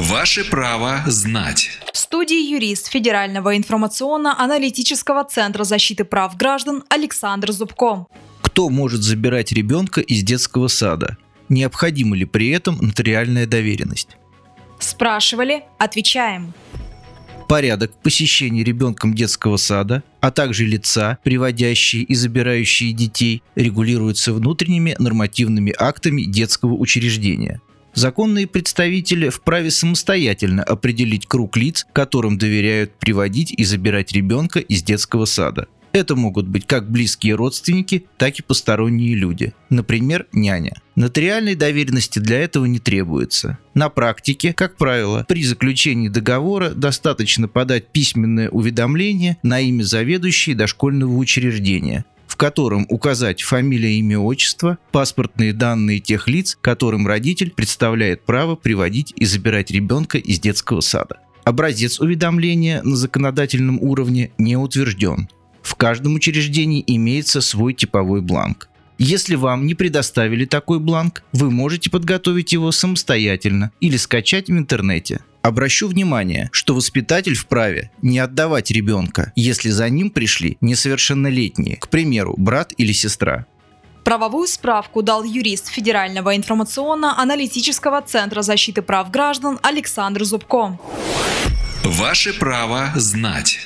Ваше право знать. В студии юрист Федерального информационно-аналитического центра защиты прав граждан Александр Зубко. Кто может забирать ребенка из детского сада? Необходима ли при этом нотариальная доверенность? Спрашивали, отвечаем. Порядок посещения ребенком детского сада, а также лица, приводящие и забирающие детей, регулируются внутренними нормативными актами детского учреждения. Законные представители вправе самостоятельно определить круг лиц, которым доверяют приводить и забирать ребенка из детского сада. Это могут быть как близкие родственники, так и посторонние люди, например, няня. Нотариальной доверенности для этого не требуется. На практике, как правило, при заключении договора достаточно подать письменное уведомление на имя заведующей дошкольного учреждения, котором указать фамилия, имя, отчество, паспортные данные тех лиц, которым родитель представляет право приводить и забирать ребенка из детского сада. Образец уведомления на законодательном уровне не утвержден. В каждом учреждении имеется свой типовой бланк. Если вам не предоставили такой бланк, вы можете подготовить его самостоятельно или скачать в интернете. Обращу внимание, что воспитатель вправе не отдавать ребенка, если за ним пришли несовершеннолетние, к примеру, брат или сестра. Правовую справку дал юрист Федерального информационно-аналитического центра защиты прав граждан Александр Зубко. Ваше право знать.